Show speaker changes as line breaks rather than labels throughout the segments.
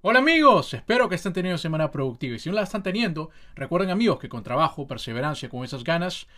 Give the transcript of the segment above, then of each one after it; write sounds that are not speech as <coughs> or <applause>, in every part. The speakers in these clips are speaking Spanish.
Hola amigos, espero que estén teniendo semana productiva y si no la están teniendo, recuerden amigos que con trabajo, perseverancia, con esas ganas,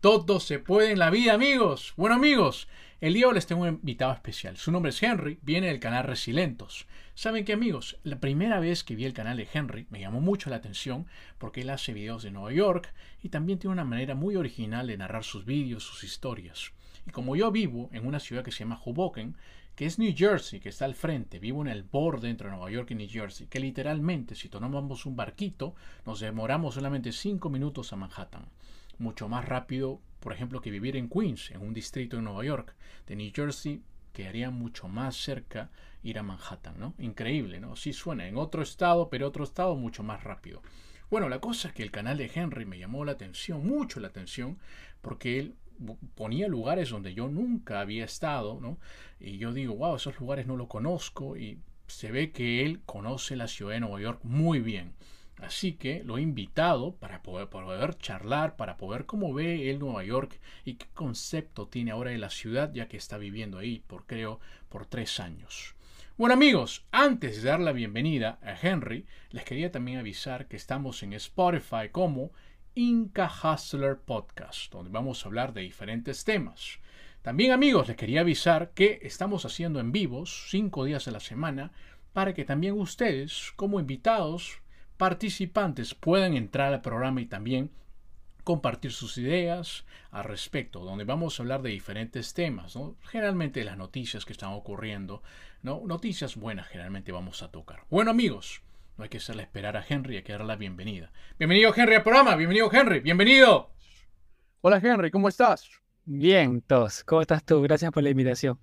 todo se puede en la vida amigos. Bueno amigos, el día de hoy les tengo un invitado especial. Su nombre es Henry, viene del canal Resilentos. ¿Saben qué amigos? La primera vez que vi el canal de Henry me llamó mucho la atención porque él hace videos de Nueva York y también tiene una manera muy original de narrar sus vídeos, sus historias. Y como yo vivo en una ciudad que se llama Hoboken, que es New Jersey, que está al frente, vivo en el borde entre Nueva York y New Jersey, que literalmente si tomamos un barquito nos demoramos solamente 5 minutos a Manhattan. Mucho más rápido, por ejemplo, que vivir en Queens, en un distrito de Nueva York. De New Jersey quedaría mucho más cerca ir a Manhattan, ¿no? Increíble, ¿no? Sí suena en otro estado, pero otro estado mucho más rápido. Bueno, la cosa es que el canal de Henry me llamó la atención, mucho la atención, porque él ponía lugares donde yo nunca había estado, ¿no? Y yo digo, wow, esos lugares no los conozco y se ve que él conoce la ciudad de Nueva York muy bien. Así que lo he invitado para poder, charlar, para poder cómo ve él Nueva York y qué concepto tiene ahora de la ciudad ya que está viviendo ahí por creo por tres años. Bueno amigos, antes de dar la bienvenida a Henry, les quería también avisar que estamos en Spotify como Inca Hustler Podcast, donde vamos a hablar de diferentes temas. También amigos, les quería avisar que estamos haciendo en vivos cinco días a la semana para que también ustedes, como invitados, participantes, puedan entrar al programa y también compartir sus ideas al respecto, donde vamos a hablar de diferentes temas, generalmente las noticias que están ocurriendo, ¿no? noticias buenas generalmente vamos a tocar. Bueno amigos, no hay que hacerle esperar a Henry, hay que darle la bienvenida. Bienvenido Henry al programa, bienvenido Henry, bienvenido.
Hola Henry, ¿cómo estás?
Bien, todos. ¿Cómo estás tú? Gracias por la invitación.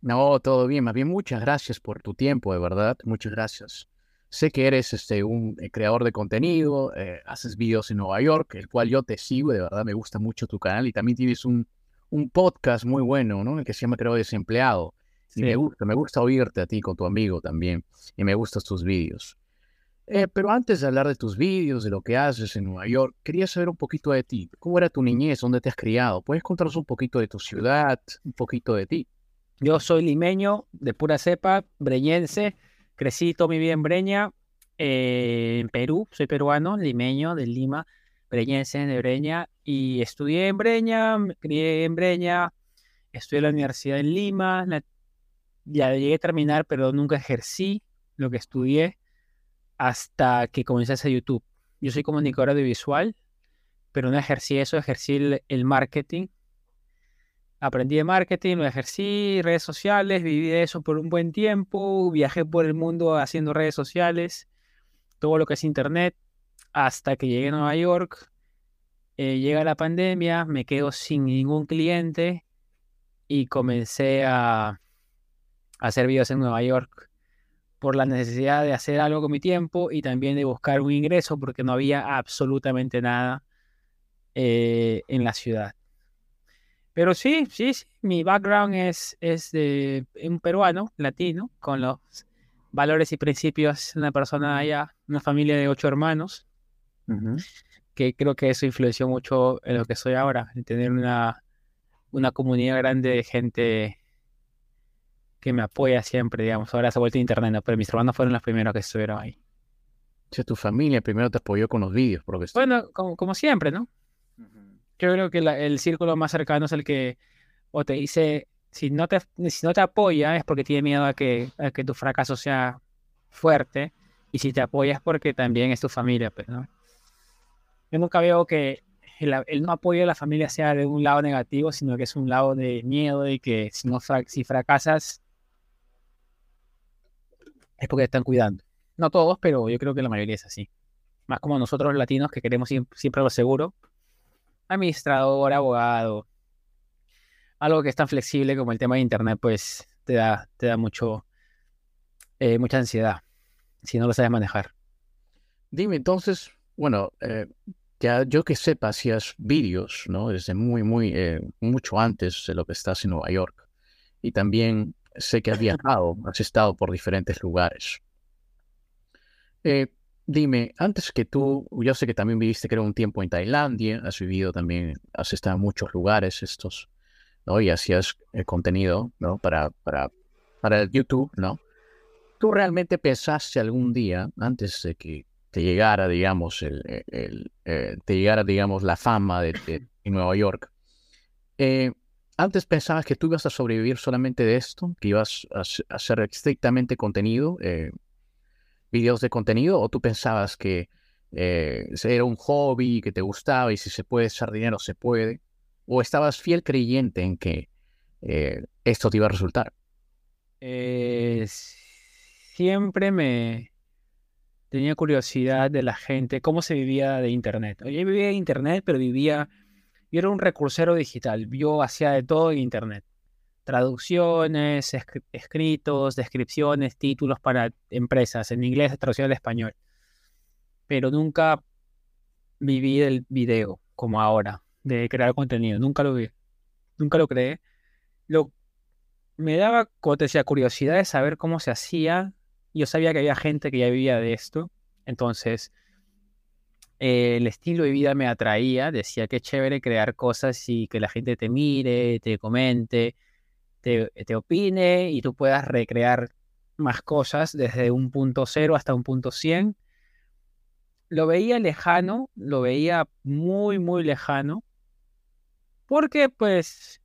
No, todo bien, más bien muchas gracias por tu tiempo, de verdad, muchas gracias. Sé que eres este, un eh, creador de contenido, eh, haces videos en Nueva York, el cual yo te sigo, de verdad me gusta mucho tu canal y también tienes un, un podcast muy bueno, ¿no? El que se llama Creo Desempleado. Y me gusta, me gusta oírte a ti con tu amigo también. Y me gustan tus vídeos. Eh, pero antes de hablar de tus vídeos, de lo que haces en Nueva York, quería saber un poquito de ti. ¿Cómo era tu niñez? ¿Dónde te has criado? ¿Puedes contarnos un poquito de tu ciudad, un poquito de ti?
Yo soy limeño, de pura cepa, breñense. Crecí toda mi vida en Breña, eh, en Perú. Soy peruano, limeño, de Lima, breñense, de Breña. Y estudié en Breña, me crié en Breña, estudié en la universidad en Lima. ya llegué a terminar, pero nunca ejercí lo que estudié hasta que comencé a hacer YouTube. Yo soy comunicador audiovisual, pero no ejercí eso, ejercí el, marketing. Aprendí de marketing, lo ejercí, redes sociales, viví de eso por un buen tiempo, viajé por el mundo haciendo redes sociales, todo lo que es internet, hasta que llegué a Nueva York. Eh, llega la pandemia, me quedo sin ningún cliente y comencé a, a hacer videos en Nueva York por la necesidad de hacer algo con mi tiempo y también de buscar un ingreso porque no había absolutamente nada eh, en la ciudad. Pero sí, sí, mi background es, es de un peruano, latino, con los valores y principios de una persona allá, una familia de ocho hermanos, que creo que eso influenció mucho en lo que soy ahora, en tener una, una comunidad grande de gente que me apoya siempre, digamos. Ahora se ha vuelto internet, pero mis hermanos fueron los primeros que estuvieron ahí.
O sea, tu familia primero te apoyó con los vídeos, porque...
Bueno, como, siempre, ¿no? Yo creo que el círculo más cercano es el que o te dice, si no te, si no te apoya es porque tiene miedo a que, que tu fracaso sea fuerte, y si te apoya es porque también es tu familia, pero pues, ¿no? Yo nunca veo que el, el, no apoyo de la familia sea de un lado negativo, sino que es un lado de miedo y que si, no si fracasas es porque están cuidando. No todos, pero yo creo que la mayoría es así. Más como nosotros latinos que queremos siempre lo seguro. Administrador, abogado. Algo que es tan flexible como el tema de internet, pues te da, te da mucho, eh, mucha ansiedad si no lo sabes manejar.
Dime entonces, bueno, eh, ya yo que sepa, hacías vídeos, ¿no? Desde muy, muy, eh, mucho antes de lo que estás en Nueva York. Y también sé que has viajado, has estado por diferentes lugares. Eh, dime, antes que tú, yo sé que también viviste, creo, un tiempo en Tailandia, has vivido también, has estado en muchos lugares estos, ¿no? Y hacías el contenido, ¿no? Para, para, para el YouTube, ¿no? ¿Tú realmente pensaste algún día, antes de que te llegara, digamos, el, el, eh, te llegara, digamos, la fama de, de, Nueva York, eh, ¿antes pensabas que tú ibas a sobrevivir solamente de esto? ¿Que ibas a, hacer estrictamente contenido, eh, videos de contenido? ¿O tú pensabas que eh, era un hobby, que te gustaba y si se puede hacer dinero, se puede? ¿O estabas fiel creyente en que eh, esto te iba a resultar?
Eh, siempre me, tenía curiosidad de la gente, cómo se vivía de Internet. Yo vivía de Internet, pero vivía, yo era un recursero digital, yo hacía de todo en Internet. Traducciones, escritos, descripciones, títulos para empresas, en inglés, traducción al español. Pero nunca viví del video como ahora, de crear contenido, nunca lo vi, nunca lo creé. Lo, me daba, como te decía, curiosidad de saber cómo se hacía yo sabía que había gente que ya vivía de esto, entonces eh, el estilo de vida me atraía, decía que es chévere crear cosas y que la gente te mire, te comente, te, te opine y tú puedas recrear más cosas desde un punto cero hasta un punto 100. Lo veía lejano, lo veía muy, muy lejano, porque pues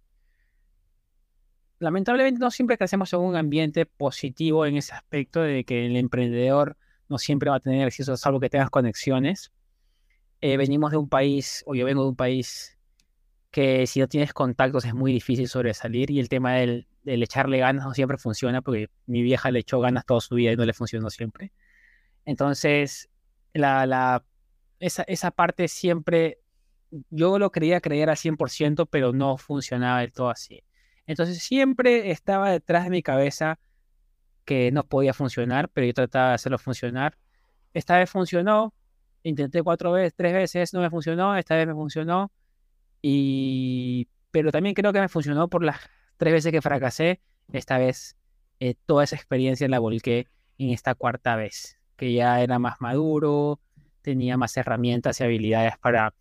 lamentablemente no siempre crecemos en un ambiente positivo en ese aspecto de que el emprendedor no siempre va a tener acceso, salvo que tengas conexiones. Eh, venimos de un país, o yo vengo de un país que si no tienes contactos es muy difícil sobresalir y el tema del, del echarle ganas no siempre funciona porque mi vieja le echó ganas toda su vida y no le funcionó siempre. Entonces, la, la, esa, esa parte siempre, yo lo creía creer al 100%, pero no funcionaba del todo así. Entonces siempre estaba detrás de mi cabeza que no podía funcionar, pero yo trataba de hacerlo funcionar. Esta vez funcionó, intenté cuatro veces, tres veces, no me funcionó, esta vez me funcionó. Y... Pero también creo que me funcionó por las tres veces que fracasé. Esta vez eh, toda esa experiencia la volqué en esta cuarta vez, que ya era más maduro, tenía más herramientas y habilidades para,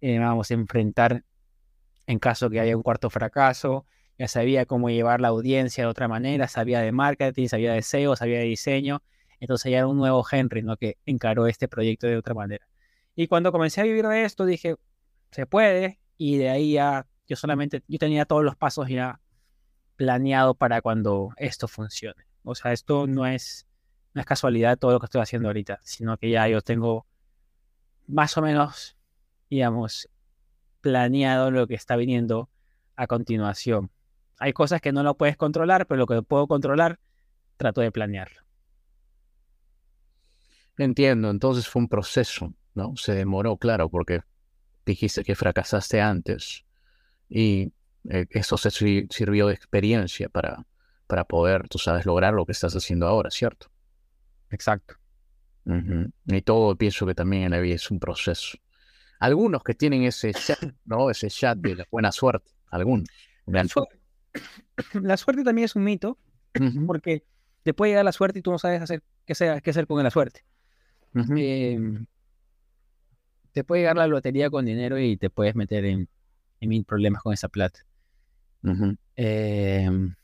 eh, vamos, enfrentar en caso que haya un cuarto fracaso ya sabía cómo llevar la audiencia de otra manera, sabía de marketing, sabía de SEO, sabía de diseño. Entonces ya era un nuevo Henry, ¿no? Que encaró este proyecto de otra manera. Y cuando comencé a vivir de esto, dije, se puede. Y de ahí ya, yo solamente, yo tenía todos los pasos ya planeados para cuando esto funcione. O sea, esto no es, no es casualidad todo lo que estoy haciendo ahorita, sino que ya yo tengo más o menos, digamos, planeado lo que está viniendo a continuación. Hay cosas que no lo puedes controlar, pero lo que puedo controlar, trato de planearlo.
Entiendo, entonces fue un proceso, ¿no? Se demoró, claro, porque dijiste que fracasaste antes y eh, eso se sirvió de experiencia para, para poder, tú sabes, lograr lo que estás haciendo ahora, ¿cierto?
Exacto.
Y todo pienso que también en la vida es un proceso. Algunos que tienen ese chat, ¿no? Ese chat de la buena suerte, algunos. <coughs>
la suerte también es un mito, porque te puede llegar la suerte y tú no sabes hacer qué, sea, qué hacer con la suerte. Em, te puede llegar la lotería con dinero y te puedes meter en, mil problemas con esa plata. Em,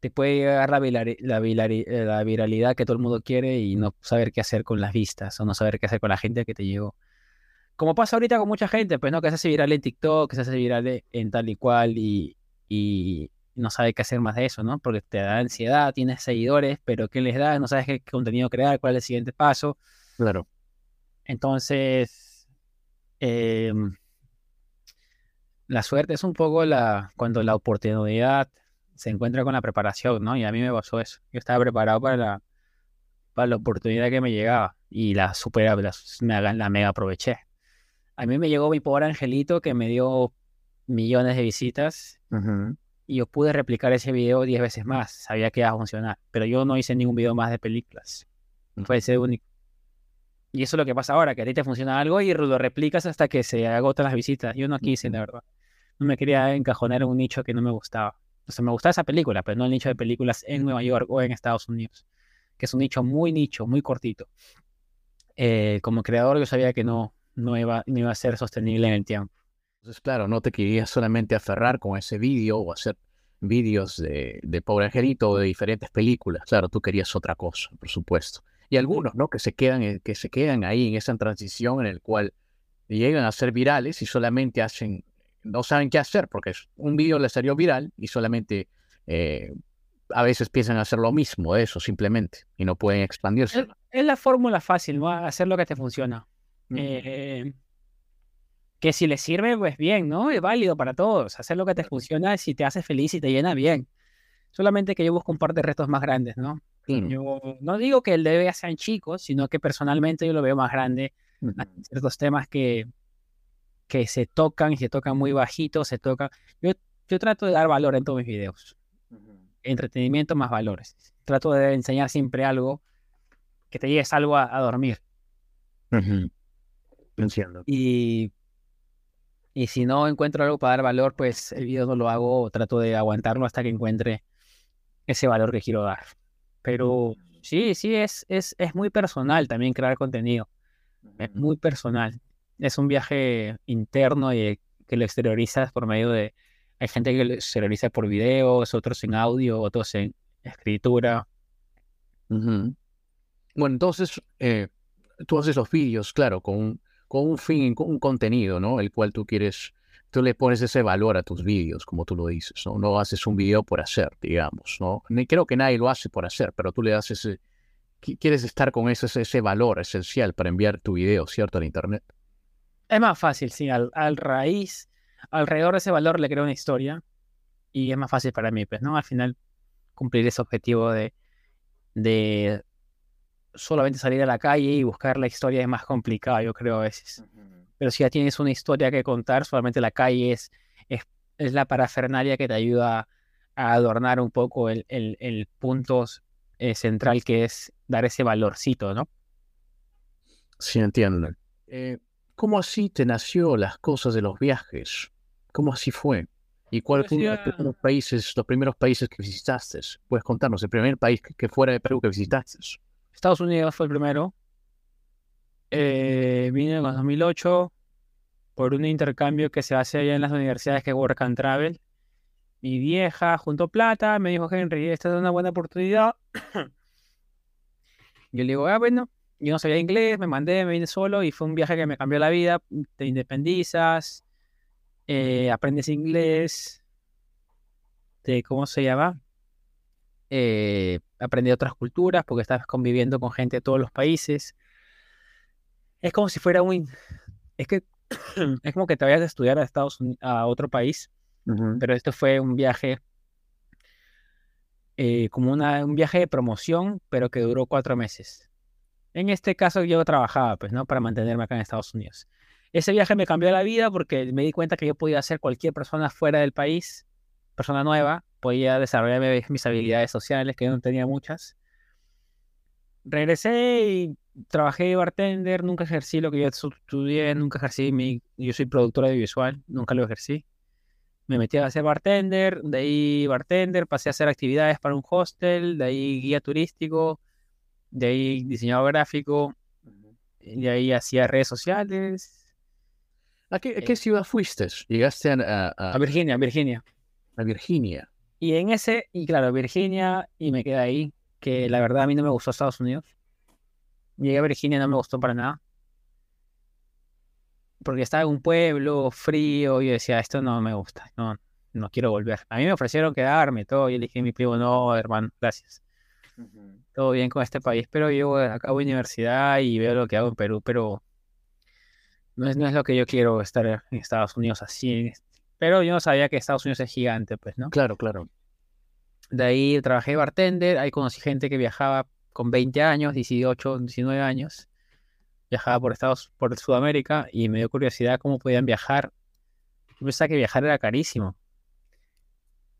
te puede llegar la, la, la, viralidad que todo el mundo quiere y no saber qué hacer con las vistas o no saber qué hacer con la gente que te llegó. Como pasa ahorita con mucha gente, pues no, que se hace viral en TikTok, que se hace viral en tal y cual y, y no sabe qué hacer más de eso, ¿no? Porque te da ansiedad, tienes seguidores, pero ¿qué les da? No sabes qué contenido crear, cuál es el siguiente paso.
Claro.
Entonces, em, la suerte es un poco la cuando la oportunidad se encuentra con la preparación, ¿no? Y a mí me pasó eso. Yo estaba preparado para la, para la oportunidad que me llegaba y la super, la, la mega aproveché. A mí me llegó mi pobre angelito que me dio millones de visitas y yo pude replicar ese video 10 veces más. Sabía que iba a funcionar, pero yo no hice ningún video más de películas. Fue ese único. Y eso es lo que pasa ahora, que a ti te funciona algo y lo replicas hasta que se agotan las visitas. Yo no quise, la verdad. No me quería encajonar en un nicho que no me gustaba. O sea, me gustaba esa película, pero no el nicho de películas en Nueva York o en Estados Unidos, que es un nicho muy nicho, muy cortito. Eh, como creador yo sabía que no, no, iba, no iba a ser sostenible en el tiempo.
Entonces, claro, no te querías solamente aferrar con ese vídeo o hacer vídeos de, de Pobre Angelito o de diferentes películas. Claro, tú querías otra cosa, por supuesto. Y algunos, ¿no? Que se quedan, que se quedan ahí en esa transición en el cual llegan a ser virales y solamente hacen, no saben qué hacer porque un vídeo les salió viral y solamente eh, a veces piensan hacer lo mismo, eso simplemente, y no pueden expandirse.
Es, la fórmula fácil, ¿no? Hacer lo que te funciona. Eh, que si le sirve, pues bien, ¿no? Es válido para todos. Hacer lo que te funciona si te hace feliz y te llena bien. Solamente que yo busco un par de retos más grandes, ¿no? Yo no digo que el debe sean chicos, sino que personalmente yo lo veo más grande. ciertos temas que, que se tocan y se tocan muy bajito, se tocan. Yo, yo trato de dar valor en todos mis videos. Entretenimiento más valores. Trato de enseñar siempre algo que te lleves algo a, dormir.
Entiendo.
Y y si no encuentro algo para dar valor, pues el video no lo hago o trato de aguantarlo hasta que encuentre ese valor que quiero dar. Pero sí, sí, es, es, es muy personal también crear contenido. Es muy personal. Es un viaje interno y que lo exteriorizas por medio de... Hay gente que lo exterioriza por videos, otros en audio, otros en escritura.
Bueno, entonces, eh, tú haces los vídeos, claro, con con un fin, con un contenido, ¿no? El cual tú quieres, tú le pones ese valor a tus vídeos, como tú lo dices, ¿no? No haces un video por hacer, digamos, ¿no? Creo que nadie lo hace por hacer, pero tú le das ese, quieres estar con ese, ese valor esencial para enviar tu video, ¿cierto? Al Internet.
Es más fácil, sí, al, al raíz, alrededor de ese valor le creo una historia y es más fácil para mí, pues, ¿no? Al final cumplir ese objetivo de, de solamente salir a la calle y buscar la historia es más complicado, yo creo a veces. Pero si ya tienes una historia que contar, solamente la calle es, es, es la parafernalia que te ayuda a adornar un poco el, el, el punto eh, central que es dar ese valorcito, ¿no?
Sí, entiendo. Eh, ¿Cómo así te nació las cosas de los viajes? ¿Cómo así fue? ¿Y cuáles fueron los primeros países, los primeros países que visitaste? ¿Puedes contarnos el primer país que fuera de Perú que visitaste?
Estados Unidos fue el primero. Eh, vine en 2008 por un intercambio que se hace allá en las universidades que Work and Travel. Mi vieja junto plata, me dijo Henry, esta es una buena oportunidad. <coughs> yo le digo, ah, bueno, yo no sabía inglés, me mandé, me vine solo y fue un viaje que me cambió la vida. Te independizas, eh, aprendes inglés, de, ¿cómo se llama? Eh, aprendí otras culturas porque estás conviviendo con gente de todos los países. Es como si fuera un... Es que <clears throat> es como que te vayas a estudiar a Estados Unidos, a otro país, pero esto fue un viaje, eh, como una, un viaje de promoción, pero que duró cuatro meses. En este caso yo trabajaba, pues, ¿no? Para mantenerme acá en Estados Unidos. Ese viaje me cambió la vida porque me di cuenta que yo podía ser cualquier persona fuera del país, persona nueva, podía desarrollar mis habilidades sociales, que yo no tenía muchas. Regresé y trabajé de bartender, nunca ejercí lo que yo estudié, nunca ejercí mi... Yo soy productora audiovisual, nunca lo ejercí. Me metí a hacer bartender, de ahí bartender, pasé a hacer actividades para un hostel, de ahí guía turístico, de ahí diseñador gráfico, de ahí hacía redes sociales.
¿A qué, qué eh ciudad fuiste? ¿Llegaste a,
a, a Virginia, Virginia.
A Virginia.
Y en ese, y claro, Virginia, y me quedé ahí, que la verdad a mí no me gustó Estados Unidos. Llegué a Virginia, no me gustó para nada. Porque estaba en un pueblo frío y yo decía, esto no me gusta, no, no quiero volver. A mí me ofrecieron quedarme todo y le dije a mi primo, no, hermano, gracias. Todo bien con este país, pero yo acabo universidad y veo lo que hago en Perú, pero no es, no es lo que yo quiero estar en Estados Unidos así, pero yo no sabía que Estados Unidos es gigante, pues, ¿no?
Claro, claro.
De ahí trabajé bartender, ahí conocí gente que viajaba con 20 años, 18, 19 años. Viajaba por Estados, por Sudamérica y me dio curiosidad cómo podían viajar. Yo pensaba que viajar era carísimo.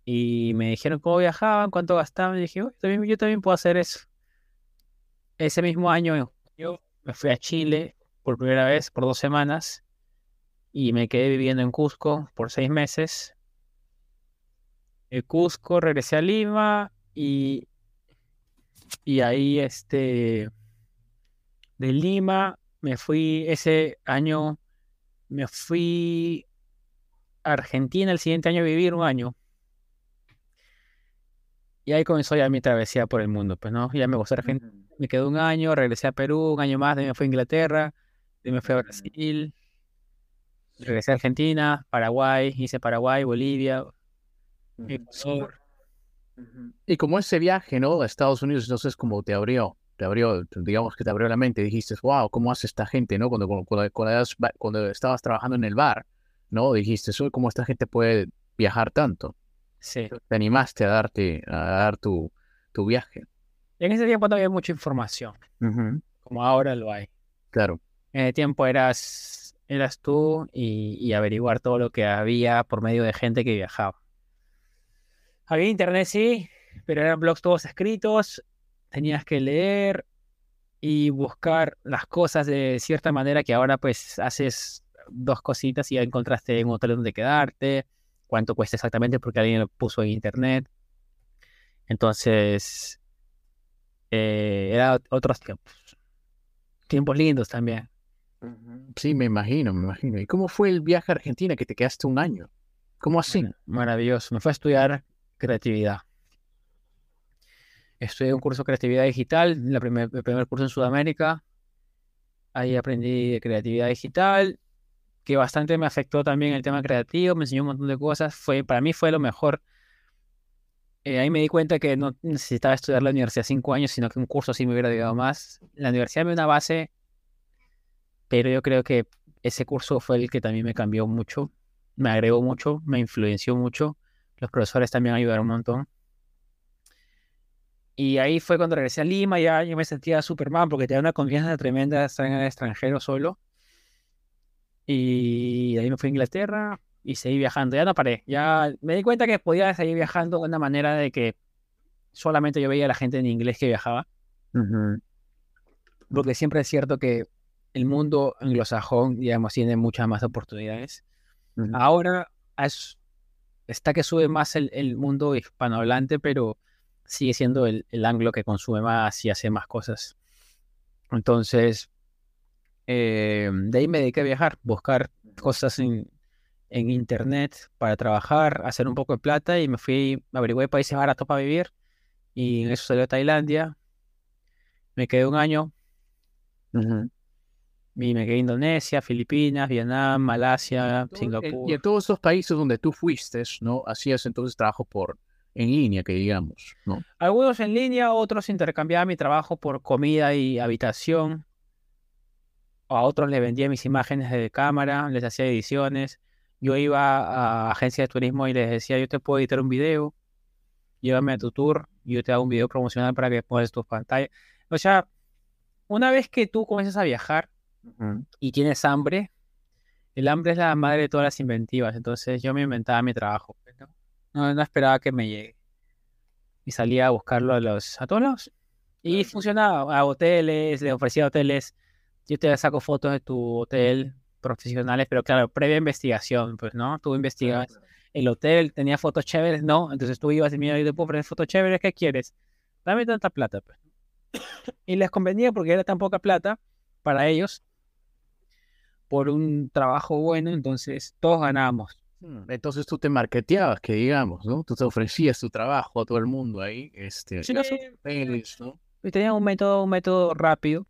Y me dijeron cómo viajaban, cuánto gastaban. Y dije, yo también, yo también puedo hacer eso. Ese mismo año, yo me fui a Chile por primera vez por dos semanas y me quedé viviendo en Cusco por seis meses. De Cusco regresé a Lima y, y ahí este de Lima me fui ese año, me fui a Argentina el siguiente año a vivir un año. Y ahí comenzó ya mi travesía por el mundo, pues no, ya me gustó Argentina, me quedé un año, regresé a Perú, un año más, de me fui a Inglaterra, de me fui a Brasil, regresé a Argentina, Paraguay, hice Paraguay, Bolivia, Ecuador.
Y como ese viaje, ¿no? A Estados Unidos, entonces como te abrió, te abrió, digamos que te abrió la mente, dijiste, wow, ¿cómo hace esta gente, ¿no? Cuando, cuando, cuando, estabas trabajando en el bar, ¿no? Dijiste, soy ¿cómo esta gente puede viajar tanto?
Sí.
Te animaste a darte, a dar tu, tu viaje.
En ese tiempo no había mucha información, como ahora lo hay.
Claro.
En ese tiempo eras, eras tú y, averiguar todo lo que había por medio de gente que viajaba. Había internet, sí, pero eran blogs todos escritos, tenías que leer y buscar las cosas de cierta manera que ahora pues haces dos cositas y ya encontraste un hotel donde quedarte, cuánto cuesta exactamente porque alguien lo puso en internet. Entonces, eh, era otros tiempos. Tiempos lindos también.
Sí, me imagino, me imagino. ¿Y cómo fue el viaje a Argentina que te quedaste un año? ¿Cómo así?
Maravilloso. Me fue a estudiar creatividad. Estudié un curso de creatividad digital, la primer, el primer curso en Sudamérica. Ahí aprendí de creatividad digital, que bastante me afectó también el tema creativo, me enseñó un montón de cosas. Fue, para mí fue lo mejor. Eh, ahí me di cuenta que no necesitaba estudiar la universidad cinco años, sino que un curso sí me hubiera ayudado más. La universidad me dio una base, pero yo creo que ese curso fue el que también me cambió mucho, me agregó mucho, me influenció mucho. Los profesores también ayudaron un montón. Y ahí fue cuando regresé a Lima, ya yo me sentía Superman porque tenía una confianza tremenda estar en el extranjero solo. Y ahí me fui a Inglaterra y seguí viajando. Ya no paré. Ya me di cuenta que podía seguir viajando de una manera de que solamente yo veía a la gente en inglés que viajaba. Porque siempre es cierto que el mundo anglosajón, digamos, tiene muchas más oportunidades. Ahora es, está que sube más el, mundo hispanohablante, pero sigue siendo el, anglo que consume más y hace más cosas. Entonces, eh, de ahí me dediqué a viajar, buscar cosas en, internet para trabajar, hacer un poco de plata y me fui, averigué países baratos para vivir y en eso salió Tailandia. Me quedé un año. Me quedé en Indonesia, Filipinas, Vietnam, Malasia, Singapur.
Y en todos esos países donde tú fuiste, ¿no? Hacías entonces trabajo por en línea, que digamos, ¿no?
Algunos en línea, otros intercambiaba mi trabajo por comida y habitación. A otros les vendía mis imágenes de cámara, les hacía ediciones. Yo iba a agencias de turismo y les decía, yo te puedo editar un video, llévame a tu tour, yo te hago un video promocional para que pongas tus pantallas. O sea, una vez que tú comienzas a viajar, y tienes hambre, el hambre es la madre de todas las inventivas. Entonces yo me inventaba mi trabajo. Pues, ¿no? No, esperaba que me llegue. Y salía a buscarlo a los a todos Y funcionaba. A hoteles, le ofrecía hoteles. Yo te saco fotos de tu hotel profesionales, pero claro, previa investigación, pues, ¿no? Tú investigas el hotel, tenía fotos chéveres, ¿no? Entonces tú ibas y mira, yo te puedo poner fotos chéveres, ¿qué quieres? Dame tanta plata, pues. Y les convenía porque era tan poca plata para ellos por un trabajo bueno, entonces todos ganamos.
Hmm, entonces tú te marketeabas, que digamos, ¿no? Tú te ofrecías tu trabajo a todo el mundo ahí, este,
sí, no, Y tenía un método, un método rápido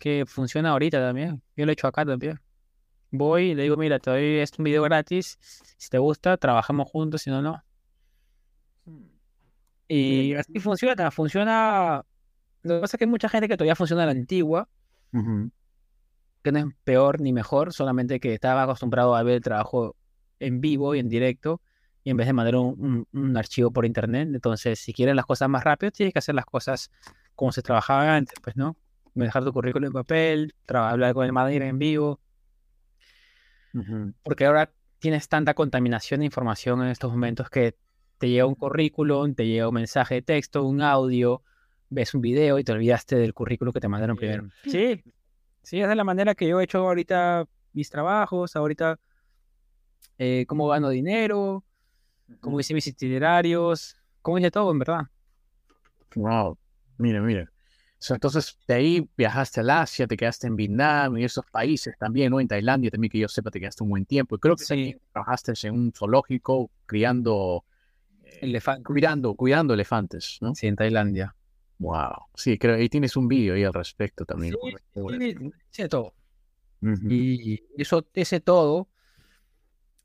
que funciona ahorita también. Yo lo he hecho acá también. Voy y le digo, mira, te doy este video gratis. Si te gusta, trabajamos juntos, si no, no. Y así funciona, funciona. Lo que pasa es que hay mucha gente que todavía funciona a la antigua que no es peor ni mejor, solamente que estaba acostumbrado a ver el trabajo en vivo y en directo, y en vez de mandar un, archivo por internet. Entonces, si quieren las cosas más rápido, tienes que hacer las cosas como se trabajaba antes, pues, ¿no? Dejar tu currículum en papel, hablar con el manager en vivo. Porque ahora tienes tanta contaminación de información en estos momentos que te llega un currículum, te llega un mensaje de texto, un audio, ves un video y te olvidaste del currículo que te mandaron primero. Sí, sí, esa es la manera que yo he hecho ahorita mis trabajos, ahorita eh, cómo gano dinero, cómo hice mis itinerarios, cómo hice todo, en verdad.
Wow, mire, mire. entonces, de ahí viajaste al Asia, te quedaste en Vietnam y esos países también, ¿no? En Tailandia también, que yo sepa, te quedaste un buen tiempo. Y creo que sí. trabajaste en un zoológico criando...
Eh, elefantes.
Cuidando, cuidando elefantes, ¿no?
Sí, en Tailandia.
Wow. Sí, creo ahí tienes un vídeo ahí al respecto también.
Sí, sí, todo. Y eso, ese todo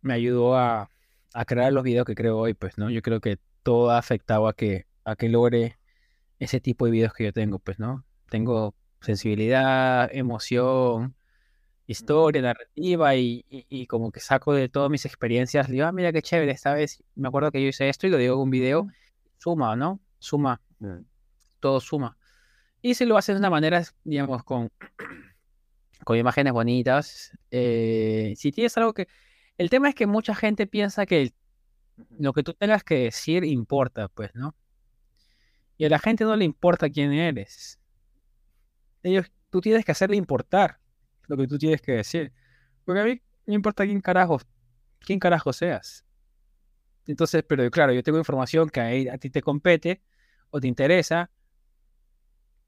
me ayudó a, a, crear los videos que creo hoy, pues, ¿no? Yo creo que todo ha afectado a que, a que logre ese tipo de videos que yo tengo, pues, ¿no? Tengo sensibilidad, emoción, historia, narrativa y, y, como que saco de todas mis experiencias, digo, ah, mira qué chévere, esta vez me acuerdo que yo hice esto y lo digo en un video, suma, ¿no? Suma, todo suma. Y si lo haces de una manera, digamos, con, <clears throat> con imágenes bonitas, eh, si tienes algo que... El tema es que mucha gente piensa que lo que tú tengas que decir importa, pues, ¿no? Y a la gente no le importa quién eres. Ellos, tú tienes que hacerle importar lo que tú tienes que decir. Porque a mí no importa quién carajo, quién carajo seas. Entonces, pero claro, yo tengo información que a, ti te compete o te interesa,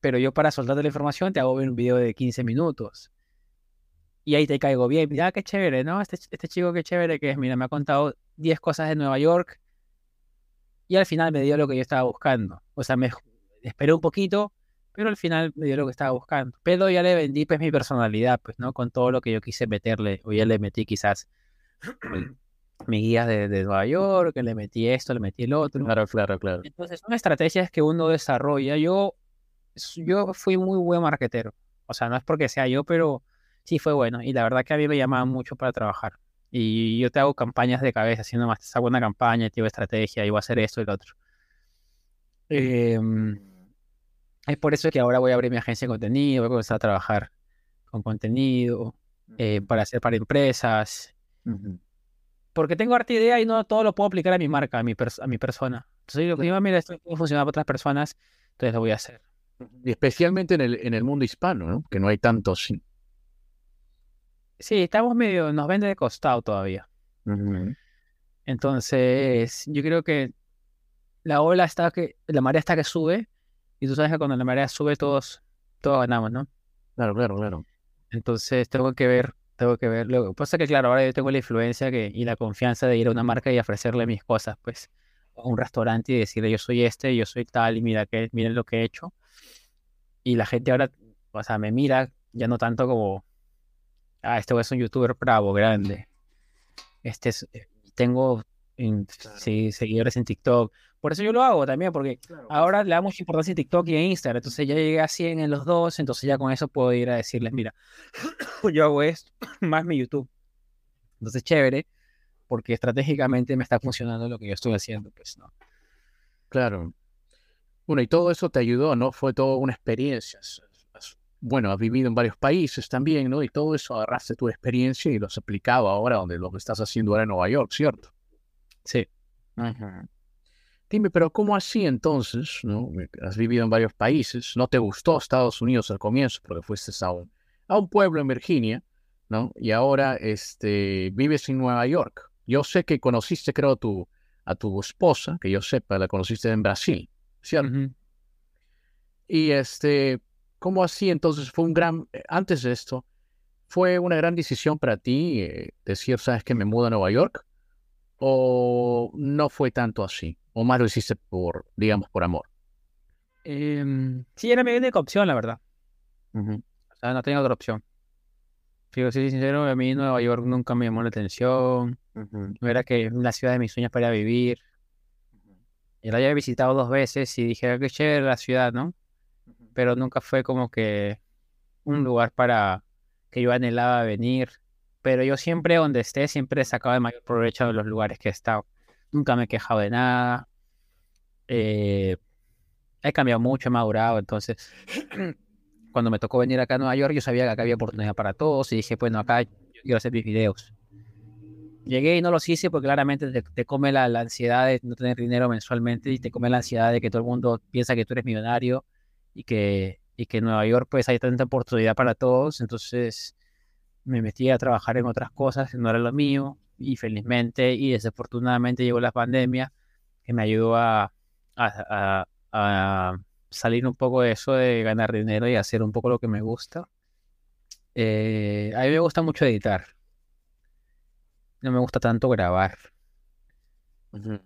pero yo para soltarte la información te hago ver un video de 15 minutos y ahí te caigo bien. Mira, qué chévere, ¿no? Este, este chico qué chévere que es. Mira, me ha contado 10 cosas de Nueva York y al final me dio lo que yo estaba buscando. O sea, me esperé un poquito, pero al final me dio lo que estaba buscando. Pero ya le vendí pues mi personalidad, pues, ¿no? Con todo lo que yo quise meterle. O ya le metí quizás <clears throat> mi guías de, de, Nueva York, le metí esto, le metí el otro.
Claro, claro, claro.
Entonces son estrategias que uno desarrolla. Yo, yo fui muy buen marquetero. O sea, no es porque sea yo, pero sí fue bueno. Y la verdad que a mí me llamaban mucho para trabajar. Y yo te hago campañas de cabeza, haciendo más, te hago una campaña, te estrategia, y voy a hacer esto y lo otro. Em, es por eso que ahora voy a abrir mi agencia de contenido, voy a comenzar a trabajar con contenido, eh, para hacer para empresas. Porque tengo harta idea y no todo lo puedo aplicar a mi marca, a mi, a mi persona. Entonces digo, claro. mira, esto puede funcionar para otras personas, entonces lo voy a hacer.
Y especialmente en el, en el mundo hispano, ¿no? Que no hay tantos
Sí, estamos medio, nos vende de costado todavía. Entonces, yo creo que la ola está que, la marea está que sube, y tú sabes que cuando la marea sube todos, todos ganamos, ¿no?
Claro, claro, claro.
Entonces tengo que ver, tengo que ver. Lo que pasa es que, claro, ahora yo tengo la influencia que, y la confianza de ir a una marca y ofrecerle mis cosas, pues, a un restaurante y decirle yo soy este, yo soy tal, y mira que, miren lo que he hecho. Y la gente ahora, o sea, me mira ya no tanto como ah, este es un youtuber bravo, grande. Este es, eh, tengo seguidores en TikTok. Por eso yo lo hago también, porque ahora le damos importancia en TikTok y en Instagram. Entonces ya llegué a 100 en los dos, entonces ya con eso puedo ir a decirles, mira, <coughs> yo hago esto, <coughs> más mi YouTube. Entonces, chévere, porque estratégicamente me está funcionando lo que yo estoy haciendo, pues, ¿no?
Claro. Bueno, y todo eso te ayudó, ¿no? Fue toda una experiencia bueno, has vivido en varios países también, ¿no? Y todo eso agarraste tu experiencia y lo has aplicado ahora donde lo que estás haciendo ahora en Nueva York, ¿cierto?
Sí.
Dime, pero ¿cómo así entonces, no? Has vivido en varios países, no te gustó Estados Unidos al comienzo porque fuiste a un, a un pueblo en Virginia, ¿no? Y ahora este, vives en Nueva York. Yo sé que conociste, creo, tu, a tu esposa, que yo sepa, la conociste en Brasil, ¿cierto? Y este, ¿Cómo así? Entonces fue un gran, eh, antes de esto, fue una gran decisión para ti eh, decir, sabes que me mudo a Nueva York, o no fue tanto así, o más lo hiciste por, digamos, por amor.
Em, sí, era mi única opción, la verdad. O sea, no tenía otra opción. Fijo, si sincero, a mí Nueva York nunca me llamó la atención. No era que la ciudad de mis sueños para vivir. Y la había visitado dos veces y dije, ah, qué chévere la ciudad, ¿no? pero nunca fue como que un lugar para que yo anhelaba venir. Pero yo siempre donde esté, siempre he sacado el mayor provecho de los lugares que he estado. Nunca me he quejado de nada. Eh, he cambiado mucho, he madurado. Entonces, <clears throat> cuando me tocó venir acá a Nueva York, yo sabía que acá había oportunidad para todos y dije, bueno, acá yo quiero hacer mis videos. Llegué y no los hice porque claramente te, come la, la, ansiedad de no tener dinero mensualmente y te come la ansiedad de que todo el mundo piensa que tú eres millonario y que, y que en Nueva York pues hay tanta oportunidad para todos, entonces me metí a trabajar en otras cosas que no era lo mío y felizmente y desafortunadamente llegó la pandemia que me ayudó a, a, a, salir un poco de eso de ganar dinero y hacer un poco lo que me gusta. Eh, a mí me gusta mucho editar. No me gusta tanto grabar,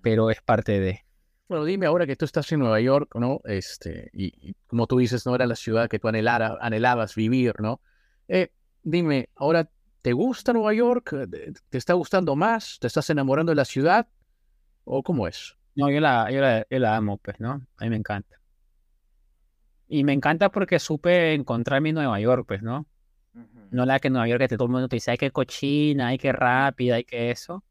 pero es parte de.
Bueno, dime ahora que tú estás en Nueva York, ¿no? Este, y, como tú dices, no era la ciudad que tú anhelara, anhelabas vivir, ¿no? Eh, dime, ahora, ¿te gusta Nueva York? ¿Te está gustando más? ¿Te estás enamorando de la ciudad? ¿O cómo es?
No, yo la, yo la, amo, pues, ¿no? A mí me encanta. Y me encanta porque supe encontrar mi Nueva York, pues, ¿no? No la que Nueva York que todo el mundo te dice, hay que cochina, hay que rápida, hay que eso.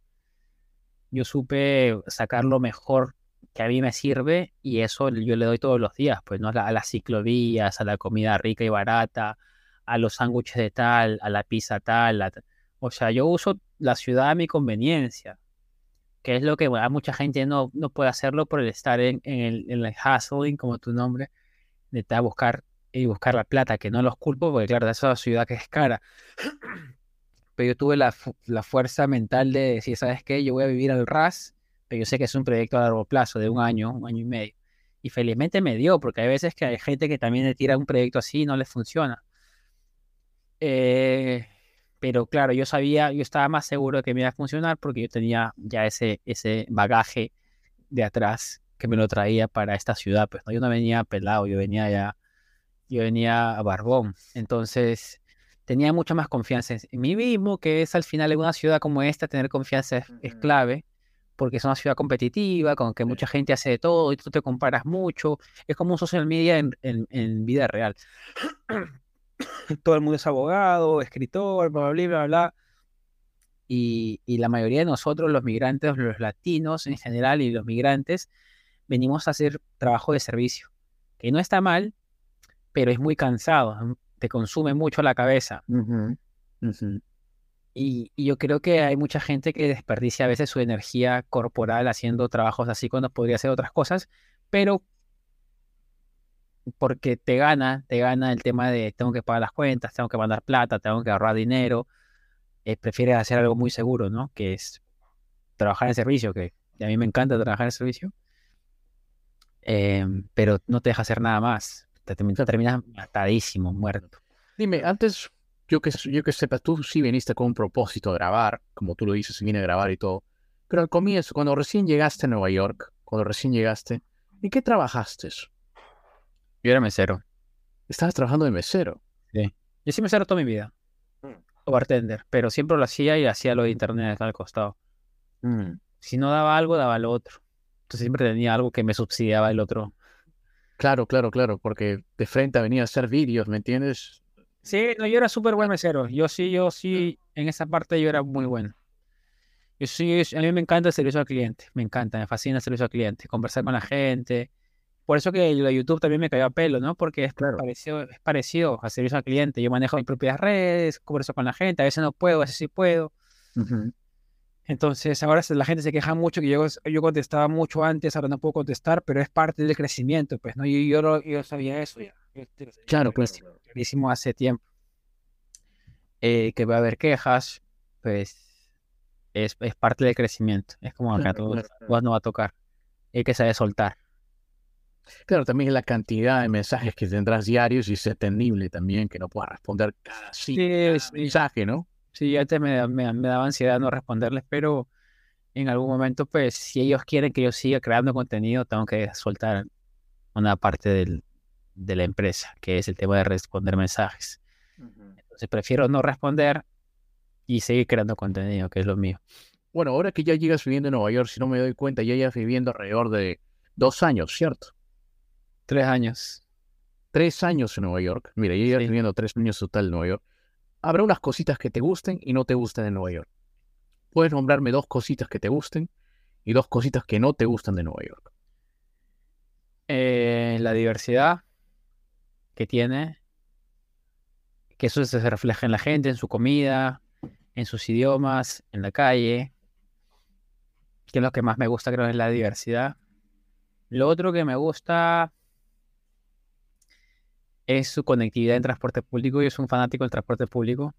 Yo supe sacar lo mejor que a mí me sirve y eso yo le doy todos los días, pues, ¿no? A, las ciclovías, a la comida rica y barata, a los sándwiches de tal, a la pizza tal. O sea, yo uso la ciudad a mi conveniencia, que es lo que a mucha gente no, no puede hacerlo por el estar en, el, en el hustling, como tu nombre, de estar a buscar y buscar la plata, que no los culpo, porque claro, es una ciudad que es cara. <clears throat> Pero yo tuve la, la fuerza mental de decir, ¿sabes qué? Yo voy a vivir al RAS, pero yo sé que es un proyecto a largo plazo, de un año, un año y medio. Y felizmente me dio, porque hay veces que hay gente que también le tira un proyecto así y no le funciona. Eh, pero claro, yo sabía, yo estaba más seguro de que me iba a funcionar porque yo tenía ya ese, ese bagaje de atrás que me lo traía para esta ciudad. Pues ¿no? yo no venía pelado, yo venía ya yo venía a Barbón. Entonces, tenía mucha más confianza en mí mismo, que es al final en una ciudad como esta, tener confianza es, clave, porque es una ciudad competitiva, con que mucha gente hace de todo y tú te comparas mucho. Es como un social media en, en, vida real. <clears throat> todo el mundo es abogado, escritor, bla, bla, bla, bla. Y, y la mayoría de nosotros, los migrantes, los latinos en general y los migrantes, venimos a hacer trabajo de servicio, que no está mal, pero es muy cansado, te consume mucho la cabeza. Y, yo creo que hay mucha gente que desperdicia a veces su energía corporal haciendo trabajos así cuando podría hacer otras cosas, pero porque te gana, te gana el tema de tengo que pagar las cuentas, tengo que mandar plata, tengo que ahorrar dinero, eh, prefieres hacer algo muy seguro, ¿no? Que es trabajar en servicio, que a mí me encanta trabajar en servicio, em, pero no te deja hacer nada más te terminas matadísimo, muerto.
Dime, antes, yo que, yo que sepa, tú sí viniste con un propósito de grabar, como tú lo dices, viene a grabar y todo. Pero al comienzo, cuando recién llegaste a Nueva York, cuando recién llegaste, ¿en qué trabajaste?
Yo era mesero.
Estabas trabajando de mesero.
Sí. Yo sí mesero toda mi vida. Mm. O bartender, pero siempre lo hacía y hacía lo de internet al costado. Mm. Si no daba algo, daba lo otro. Entonces siempre tenía algo que me subsidiaba el otro,
Claro, claro, claro, porque de frente venía a hacer vídeos, ¿me entiendes?
Sí, no, yo era súper buen mesero. Yo sí, yo sí, en esa parte yo era muy bueno. Yo sí, a mí me encanta el servicio al cliente, me encanta, me fascina el servicio al cliente, conversar con la gente. Por eso que lo de YouTube también me cayó a pelo, ¿no? Porque es, parecido, es parecido al servicio al cliente. Yo manejo mis propias redes, converso con la gente, a veces no puedo, a veces sí puedo. Entonces, ahora la gente se queja mucho que yo, yo contestaba mucho antes, ahora no puedo contestar, pero es parte del crecimiento, pues, ¿no? Yo, yo, yo sabía eso ya.
claro,
Clarísimo hace tiempo. Eh, que va a haber quejas, pues, es, es parte del crecimiento. Es como acá todo, no va a tocar. Hay que saber soltar.
Claro, también la cantidad de mensajes que tendrás diarios y es atendible también, que no puedas responder cada, sí, mensaje, ¿no?
Sí, antes me, me, daba ansiedad no responderles, pero en algún momento, pues, si ellos quieren que yo siga creando contenido, tengo que soltar una parte del, de la empresa, que es el tema de responder mensajes. Entonces, prefiero no responder y seguir creando contenido, que es lo mío.
Bueno, ahora que ya llegas viviendo en Nueva York, si no me doy cuenta, ya llegas viviendo alrededor de dos años, ¿cierto?
Tres años.
Tres años en Nueva York. Mira, ya llegas viviendo tres años total en Nueva York habrá unas cositas que te gusten y no te gusten de Nueva York. Puedes nombrarme dos cositas que te gusten y dos cositas que no te gustan de Nueva York.
Eh, la diversidad que tiene, que eso se refleja en la gente, en su comida, en sus idiomas, en la calle, que es lo que más me gusta, creo, es la diversidad. Lo otro que me gusta es su conectividad en transporte público. Yo soy un fanático del transporte público.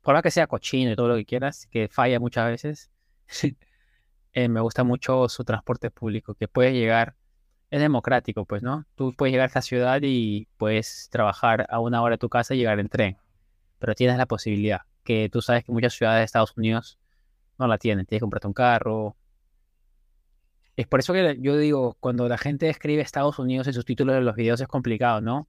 Por más que sea cochino y todo lo que quieras, que falla muchas veces, <laughs> eh, me gusta mucho su transporte público, que puede llegar, es democrático, pues, ¿no? Tú puedes llegar a esta ciudad y puedes trabajar a una hora de tu casa y llegar en tren, pero tienes la posibilidad, que tú sabes que muchas ciudades de Estados Unidos no la tienen, tienes que comprarte un carro. Es por eso que yo digo, cuando la gente escribe Estados Unidos en sus títulos de los videos es complicado, ¿no?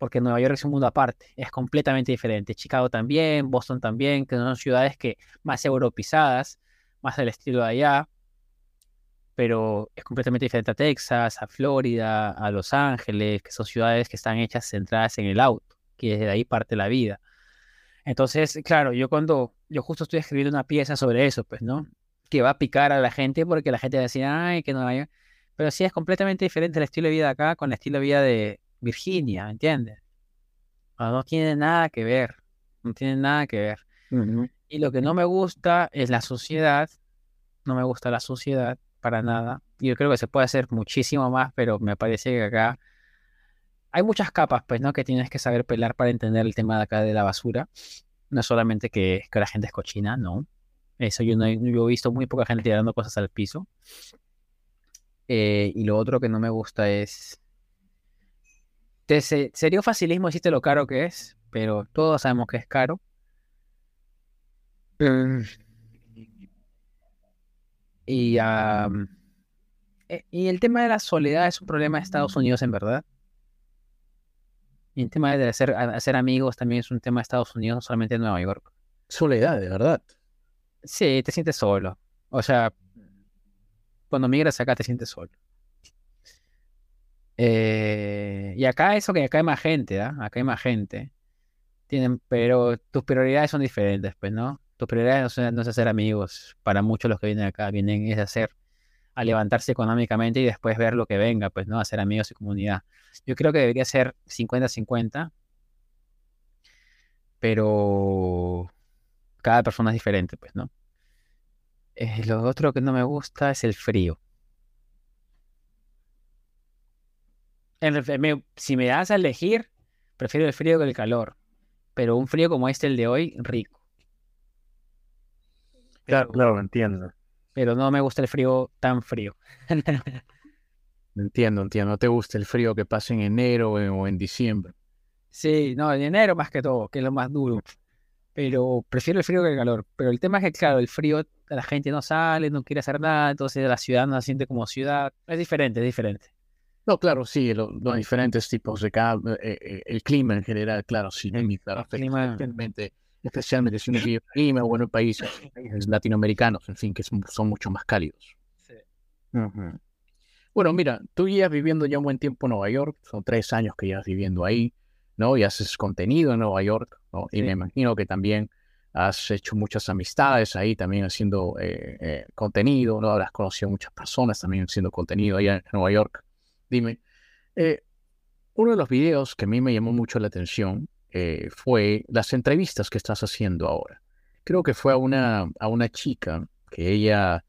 Porque Nueva York es un mundo aparte, es completamente diferente. Chicago también, Boston también, que son ciudades que más europeizadas, más del estilo de allá, pero es completamente diferente a Texas, a Florida, a Los Ángeles, que son ciudades que están hechas centradas en el auto, que desde ahí parte la vida. Entonces, claro, yo cuando, yo justo estoy escribiendo una pieza sobre eso, pues, ¿no? Que va a picar a la gente porque la gente va a decir, ay, que no vaya. Pero sí es completamente diferente el estilo de vida acá con el estilo de vida de Virginia, ¿entiendes? No, tiene nada que ver, no tiene nada que ver. Y lo que no me gusta es la sociedad, no me gusta la sociedad para nada. Yo creo que se puede hacer muchísimo más, pero me parece que acá hay muchas capas, pues, ¿no? Que tienes que saber pelar para entender el tema de acá de la basura. No solamente que, que la gente es cochina, no. Eso yo no he, yo he visto muy poca gente tirando cosas al piso. Eh, y lo otro que no me gusta es. Te, sería facilismo decirte lo caro que es, pero todos sabemos que es caro. Y, eh, y el tema de la soledad es un problema de Estados Unidos, en verdad. Y el tema de hacer, hacer amigos también es un tema de Estados Unidos, no solamente de Nueva York.
Soledad, de verdad.
Sí, te sientes solo. O sea, cuando migras acá te sientes solo. Eh, y acá eso que acá hay más gente, ¿ah? Acá hay más gente. Tienen, pero tus prioridades son diferentes, pues, ¿no? Tus prioridades no, es hacer amigos. Para muchos los que vienen acá vienen es hacer, a levantarse económicamente y después ver lo que venga, pues, ¿no? Hacer amigos y comunidad. Yo creo que debería ser 50-50, pero cada persona es diferente, pues, ¿no? Eh, lo otro que no me gusta es el frío. Si me das a elegir, prefiero el frío que el calor. Pero un frío como este, el de hoy, rico.
claro, claro, entiendo.
Pero no me gusta el frío tan frío. <laughs>
Entiendo, entiendo. ¿No te gusta el frío que pasa en enero o en diciembre?
Sí, no, en enero más que todo, que es lo más duro. Pero prefiero el frío que el calor. Pero el tema es que, claro, el frío, la gente no sale, no quiere hacer nada, entonces la ciudad no se siente como ciudad. Es diferente, es diferente.
No, claro, sí, los diferentes tipos de eh, eh, el clima en general, claro, sí, claro, especialmente, especialmente si uno <laughs> vive en clima o en países, latinoamericanos, en fin, que son, mucho más cálidos. Sí. Bueno, mira, tú llevas viviendo ya un buen tiempo en Nueva York, son tres años que llevas viviendo ahí, ¿no? Y haces contenido en Nueva York, ¿no? Y me imagino que también has hecho muchas amistades ahí también haciendo eh, eh, contenido, ¿no? Habrás conocido muchas personas también haciendo contenido allá en Nueva York. Dime, eh, uno de los videos que a mí me llamó mucho la atención fue las entrevistas que estás haciendo ahora. Creo que fue a una, a una chica que ella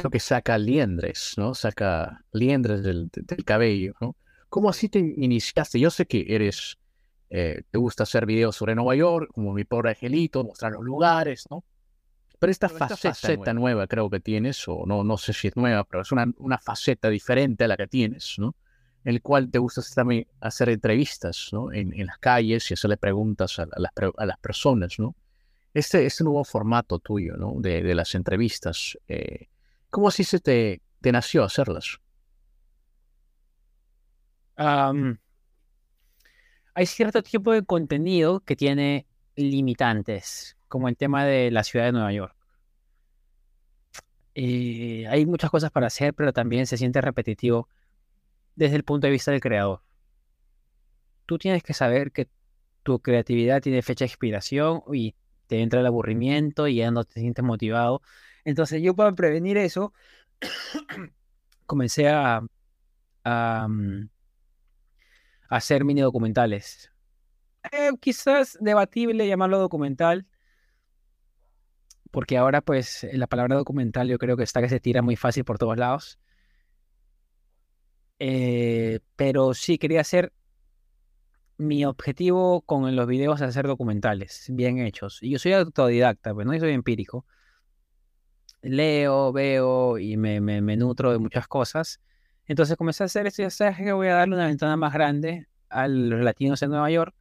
creo que saca liendres, ¿no? Saca liendres del, cabello, ¿no? ¿Cómo así te iniciaste? Yo sé que eres, eh, te gusta hacer videos sobre Nueva York, como mi pobre angelito, mostrar los lugares, ¿no? Pero esta, faceta, nueva. creo que tienes, o no, no sé si es nueva, pero es una, una faceta diferente a la que tienes, ¿no? En el cual te gusta también hacer entrevistas, ¿no? En, en las calles y hacerle preguntas a, las, a las personas, ¿no? Este, este nuevo formato tuyo, ¿no? De, de las entrevistas, eh, ¿Cómo así se te, te nació hacerlas?
hay cierto tipo de contenido que tiene limitantes, como el tema de la ciudad de Nueva York. Hay muchas cosas para hacer, pero también se siente repetitivo desde el punto de vista del creador. Tú tienes que saber que tu creatividad tiene fecha de expiración y te entra el aburrimiento y ya no te sientes motivado entonces yo para prevenir eso, <coughs> comencé a, mm, hacer mini documentales. Eh, quizás debatible llamarlo documental, porque ahora pues la palabra documental yo creo que está que se tira muy fácil por todos lados. Eh, pero sí quería hacer mi objetivo con los videos es hacer documentales bien hechos. Y yo soy autodidacta, pues no yo soy empírico. Leo, veo y me, me, me nutro de muchas cosas. Entonces comencé a hacer esto y ya que voy a darle una ventana más grande a los latinos en Nueva York.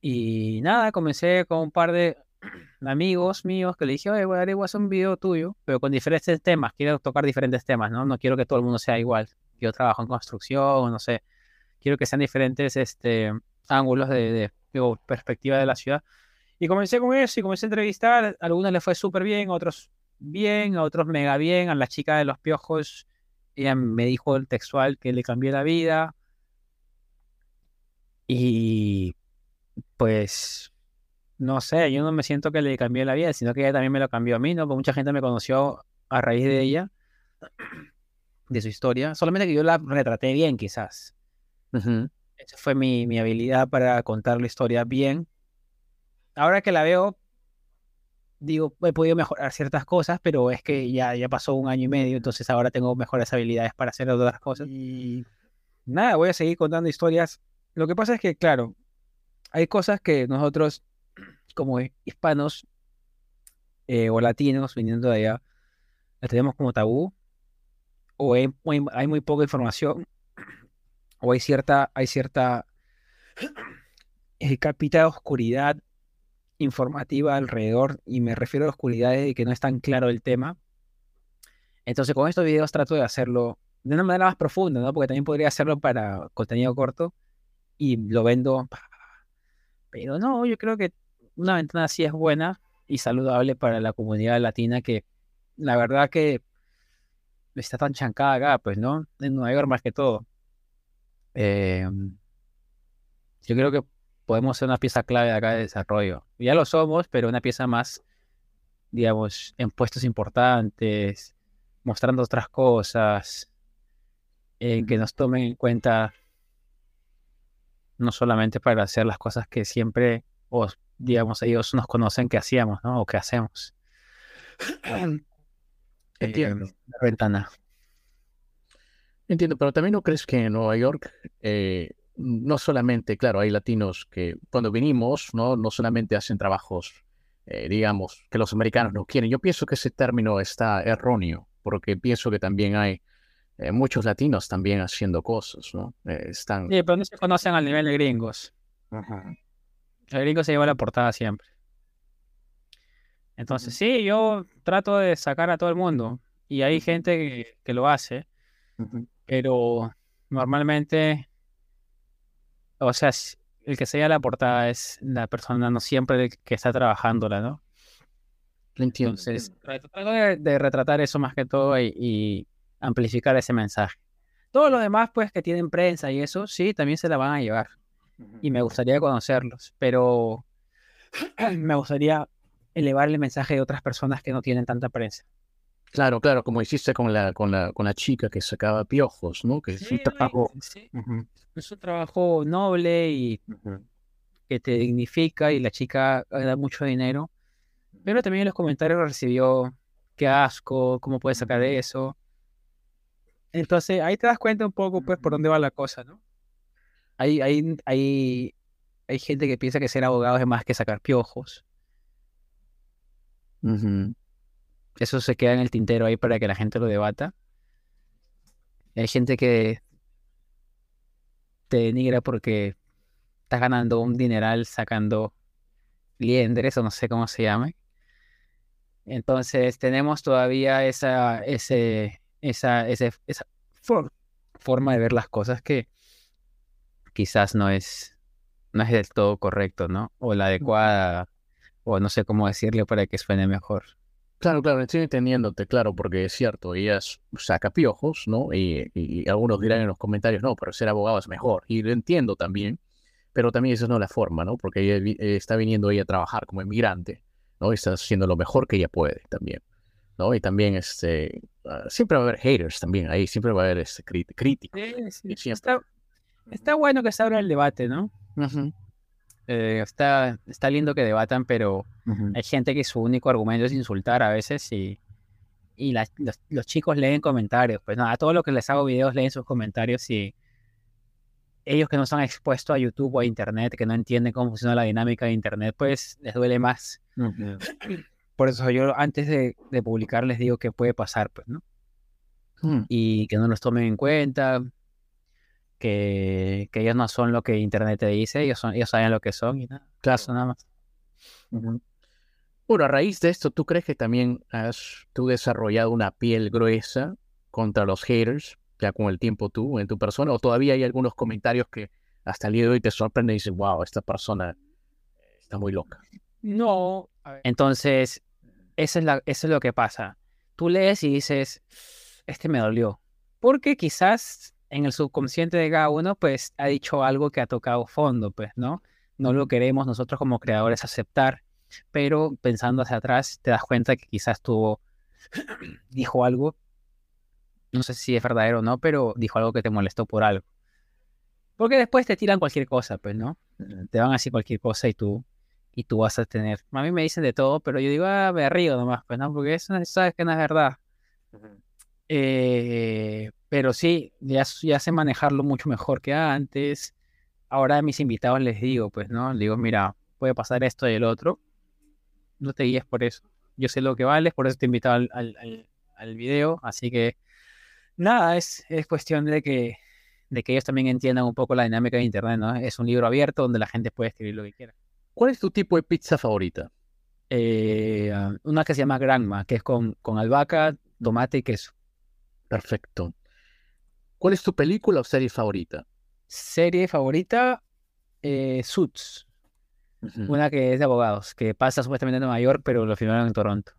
Y nada, comencé con un par de <clears throat> amigos míos que le dije, oye, voy a hacer un video tuyo, pero con diferentes temas. Quiero tocar diferentes temas, ¿no? No quiero que todo el mundo sea igual. Yo trabajo en construcción, no sé. Quiero que sean diferentes este, ángulos de, de, perspectiva de la ciudad. Y comencé con eso y comencé a entrevistar. A algunos les fue súper bien, a otros bien, a otros mega bien. A la chica de los piojos, ella me dijo el textual que le cambió la vida. Y pues no sé, yo no me siento que le cambié la vida, sino que ella también me lo cambió a mí, ¿no? Porque mucha gente me conoció a raíz de ella, de su historia, solamente que yo la retraté bien, quizás. Esa fue mi, mi habilidad para contar la historia bien. Ahora que la veo, digo, he podido mejorar ciertas cosas, pero es que ya, ya pasó un año y medio, entonces ahora tengo mejores habilidades para hacer otras cosas. Y nada, voy a seguir contando historias. Lo que pasa es que, claro, hay cosas que nosotros como hispanos eh, o latinos viniendo de allá, la tenemos como tabú, o hay, muy poca información, <clears throat> o hay cierta, hay cierta eh, capita de oscuridad informativa alrededor, y me refiero a oscuridad de que no es tan claro el tema. Entonces con estos videos trato de hacerlo de una manera más profunda, ¿no? Porque también podría hacerlo para contenido corto y lo vendo. Pero no, yo creo que una ventana así es buena y saludable para la comunidad latina que la verdad que está tan chancada acá, pues, ¿no? En Nueva York más que todo. Em, yo creo que podemos ser una pieza clave de acá de desarrollo. Ya lo somos, pero una pieza más, digamos, en puestos importantes, mostrando otras cosas, eh, que nos tomen en cuenta no solamente para hacer las cosas que siempre, o digamos, ellos nos conocen que hacíamos, ¿no? O que hacemos. <clears throat>
Entiendo.
Eh, ventana.
Entiendo, pero también no crees que en Nueva York, eh, no solamente, claro, hay latinos que cuando venimos, no, no solamente hacen trabajos, eh, digamos, que los americanos no quieren. Yo pienso que ese término está erróneo, porque pienso que también hay muchos latinos también haciendo cosas, ¿no? están...
Sí, pero no se conocen al nivel de gringos. Ajá. El gringo se lleva la portada siempre. Entonces, sí, yo trato de sacar a todo el mundo. Y hay gente que, lo hace. Pero normalmente, o sea, el que se lleva la portada es la persona, no siempre el que está trabajándola, ¿no? Entonces, trato de, retratar eso más que todo y, amplificar ese mensaje. Todo lo demás, pues, que tienen prensa y eso, sí, también se la van a llevar y me gustaría conocerlos, pero <clears throat> me gustaría elevar el mensaje de otras personas que no tienen tanta prensa.
Claro, claro, como hiciste con la, con la, con la chica que sacaba piojos, ¿no? Que es un trabajo.
Es un trabajo noble y que te dignifica y la chica da mucho dinero. Pero también en los comentarios recibió qué asco, cómo puedes sacar eso. Entonces ahí te das cuenta un poco pues por dónde va la cosa, ¿no? Hay, hay, hay, hay gente que piensa que ser abogado es más que sacar piojos. Eso se queda en el tintero ahí para que la gente lo debata. Hay gente que te denigra porque estás ganando un dineral sacando liendres o no sé cómo se llame. Entonces tenemos todavía esa, ese, esa, esa forma de ver las cosas que quizás no es, no es del todo correcto, ¿no? O la adecuada, o no sé cómo decirle para que suene mejor.
Claro, claro, estoy entendiéndote, claro, porque es cierto, ella saca piojos, ¿no? Y, algunos dirán en los comentarios, no, pero ser abogado es mejor. Y lo entiendo también, pero también esa no es la forma, ¿no? Porque ella eh, está viniendo ella a trabajar como inmigrante, ¿no? Y está haciendo lo mejor que ella puede también, ¿no? Y también, este, ah, siempre va a haber haters también ahí, siempre va a haber este, críticos.
Sí, sí. Está bueno que se abra el debate, ¿no? Eh, está, está lindo que debatan, pero hay gente que su único argumento es insultar a veces y, y los, chicos leen comentarios. Pues nada, a todos los que les hago videos leen sus comentarios y, ellos que no están expuestos a YouTube o a Internet, que no entienden cómo funciona la dinámica de Internet, pues les duele más. <clears throat> Por eso yo antes de, de publicar les digo que puede pasar, pues, ¿no? Y que no los tomen en cuenta, que, que ellos no son lo que Internet te dice, ellos, son, ellos saben lo que son y nada,
Claro.
nada más.
Bueno, a raíz de esto, ¿tú crees que también has tú desarrollado una piel gruesa contra los haters, ya con el tiempo tú, en tu persona? ¿O todavía hay algunos comentarios que hasta el día de hoy te sorprenden y dices, wow, esta persona está muy loca?
No. Entonces, eso es, la, eso es lo que pasa. Tú lees y dices, este me dolió. Porque quizás en el subconsciente de cada uno, pues ha dicho algo que ha tocado fondo, pues, ¿no? No lo queremos nosotros como creadores aceptar, pero pensando hacia atrás te das cuenta que quizás tuvo, <clears throat> dijo algo, no sé si es verdadero o no, pero dijo algo que te molestó por algo. Porque después te tiran cualquier cosa, pues, ¿no? Te van así cualquier cosa y tú, y tú vas a tener. A mí me dicen de todo, pero yo digo, ah, me río nomás, pues, ¿no? Porque eso sabes que no es verdad. Eh, pero sí, ya, ya sé manejarlo mucho mejor que antes. Ahora a mis invitados les digo, pues, ¿no? Les digo, mira, puede pasar esto y el otro. No te guíes por eso. Yo sé lo que vales, por eso te he invitado al, al, al- al video. Así que, nada, es, es cuestión de que, de que ellos también entiendan un poco la dinámica de Internet, ¿no? Es un libro abierto donde la gente puede escribir lo que quiera.
¿Cuál es tu tipo de pizza favorita?
Eh, ah, una que se llama Granma, que es con, con albahaca, tomate y queso.
Perfecto. ¿Cuál es tu película o serie favorita?
Serie favorita, eh, Suits, una que es de abogados, que pasa supuestamente en Nueva York, pero lo filmaron en Toronto.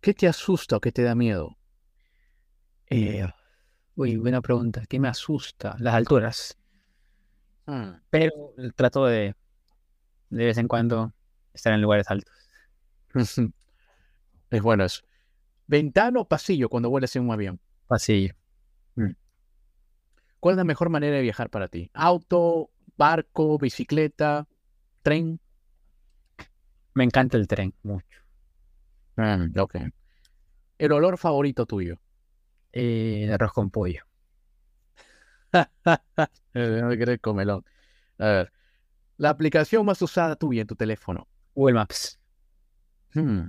¿Qué te asusta o qué te da miedo?
Eh, uy, buena pregunta. ¿Qué me asusta? Las alturas. Pero trato de, de vez en cuando, estar en lugares altos. <laughs>
Es bueno eso. ¿Ventana o pasillo cuando vuelas en un avión?
Pasillo.
¿Cuál es la mejor manera de viajar para ti? ¿Auto, barco, bicicleta, tren?
Me encanta el tren, mucho.
Mm, ok. ¿El olor favorito tuyo?
Eh, el arroz con pollo. <laughs>
No querer comelón. A ver. La aplicación más usada tuya en tu teléfono.
Google Maps.
Hmm.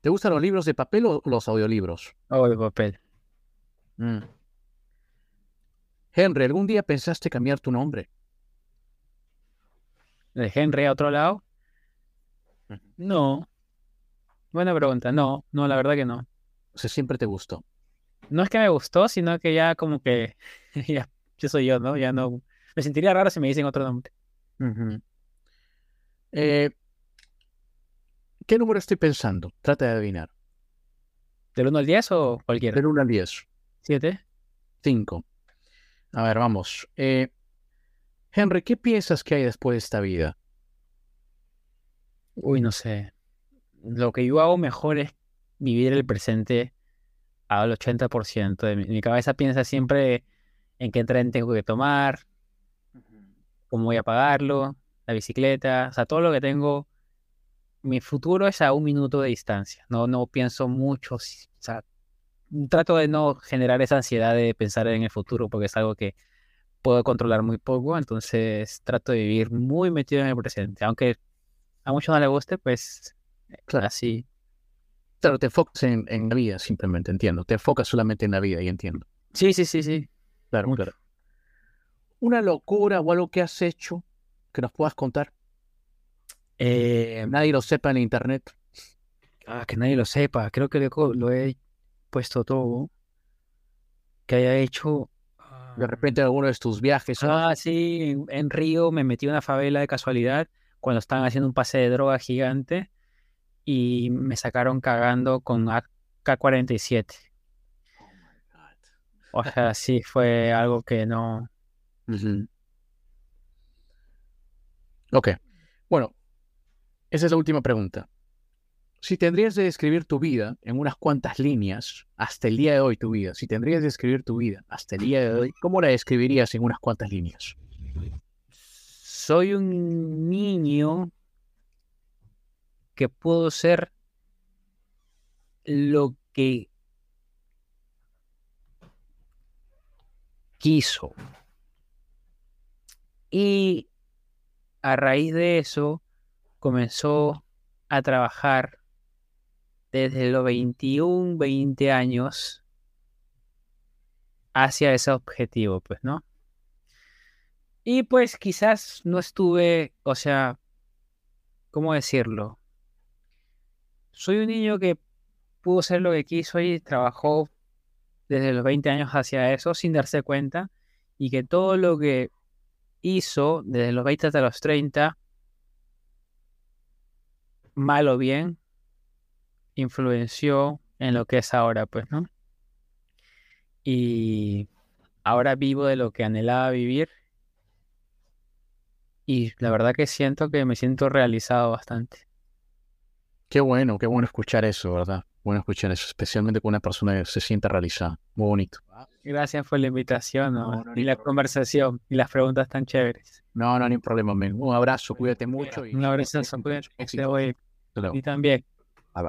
¿Te gustan los libros de papel o los audiolibros?
O de papel.
Mm. Henry, ¿algún día pensaste cambiar tu nombre?
¿De Henry a otro lado? No. Buena pregunta. No, no, la verdad que no.
O sea, siempre te gustó.
No es que me gustó, sino que ya como que <laughs> ya, yo soy yo, ¿no? Ya no. Me sentiría raro si me dicen otro nombre.
Eh, ¿qué número estoy pensando? Trata de adivinar.
¿Del 1 al 10 o cualquiera?
Del 1 al 10.
¿7?
5. A ver, vamos. Eh, Henry, ¿qué piensas que hay después de esta vida?
Uy, no sé. Lo que yo hago mejor es vivir el presente al 80%. De mi, mi cabeza piensa siempre en qué tren tengo que tomar, cómo voy a pagarlo, la bicicleta, o sea, todo lo que tengo. Mi futuro es a un minuto de distancia. No, no pienso mucho. O sea, trato de no generar esa ansiedad de pensar en el futuro porque es algo que puedo controlar muy poco. Entonces trato de vivir muy metido en el presente. Aunque a muchos no les guste, pues
Claro.
así.
Claro, te enfocas en, en la vida, simplemente, entiendo. Te enfocas solamente en la vida y entiendo.
Sí, sí, sí, sí.
Claro,
Mucho.
claro. Una locura o algo que has hecho que nos puedas contar.
Eh,
Nadie lo sepa en internet.
ah, que nadie lo sepa. Creo que lo, lo he puesto todo. Que haya hecho. ah,
De repente alguno de tus viajes.
Ah, sí, en, en Río me metí a una favela de casualidad cuando estaban haciendo un pase de droga gigante y me sacaron cagando con AK-47. O <laughs> sea, sí, fue algo que no.
Ujú. Ok. Bueno, esa es la última pregunta. Si tendrías de describir tu vida en unas cuantas líneas, hasta el día de hoy tu vida, si tendrías de escribir tu vida hasta el día de hoy, ¿cómo la describirías en unas cuantas líneas?
Soy un niño que puedo ser lo que quiso. Y a raíz de eso comenzó a trabajar desde los 21, 20 años hacia ese objetivo, pues, ¿no? Y pues quizás no estuve, o sea, ¿cómo decirlo? Soy un niño que pudo ser lo que quiso y trabajó desde los 20 años hacia eso sin darse cuenta y que todo lo que hizo desde los 20 hasta los 30, mal o bien, influenció en lo que es ahora, pues, ¿no? Y ahora vivo de lo que anhelaba vivir y la verdad que siento que me siento realizado bastante.
Qué bueno, qué bueno escuchar eso, ¿verdad? Bueno escuchar eso, especialmente con una persona que se sienta realizada. Muy bonito.
Gracias por la invitación y la conversación y las preguntas tan chéveres.
No, no, ni problema, men. Un abrazo, cuídate mucho.
Y un abrazo, cuídate. Y también.
Bye,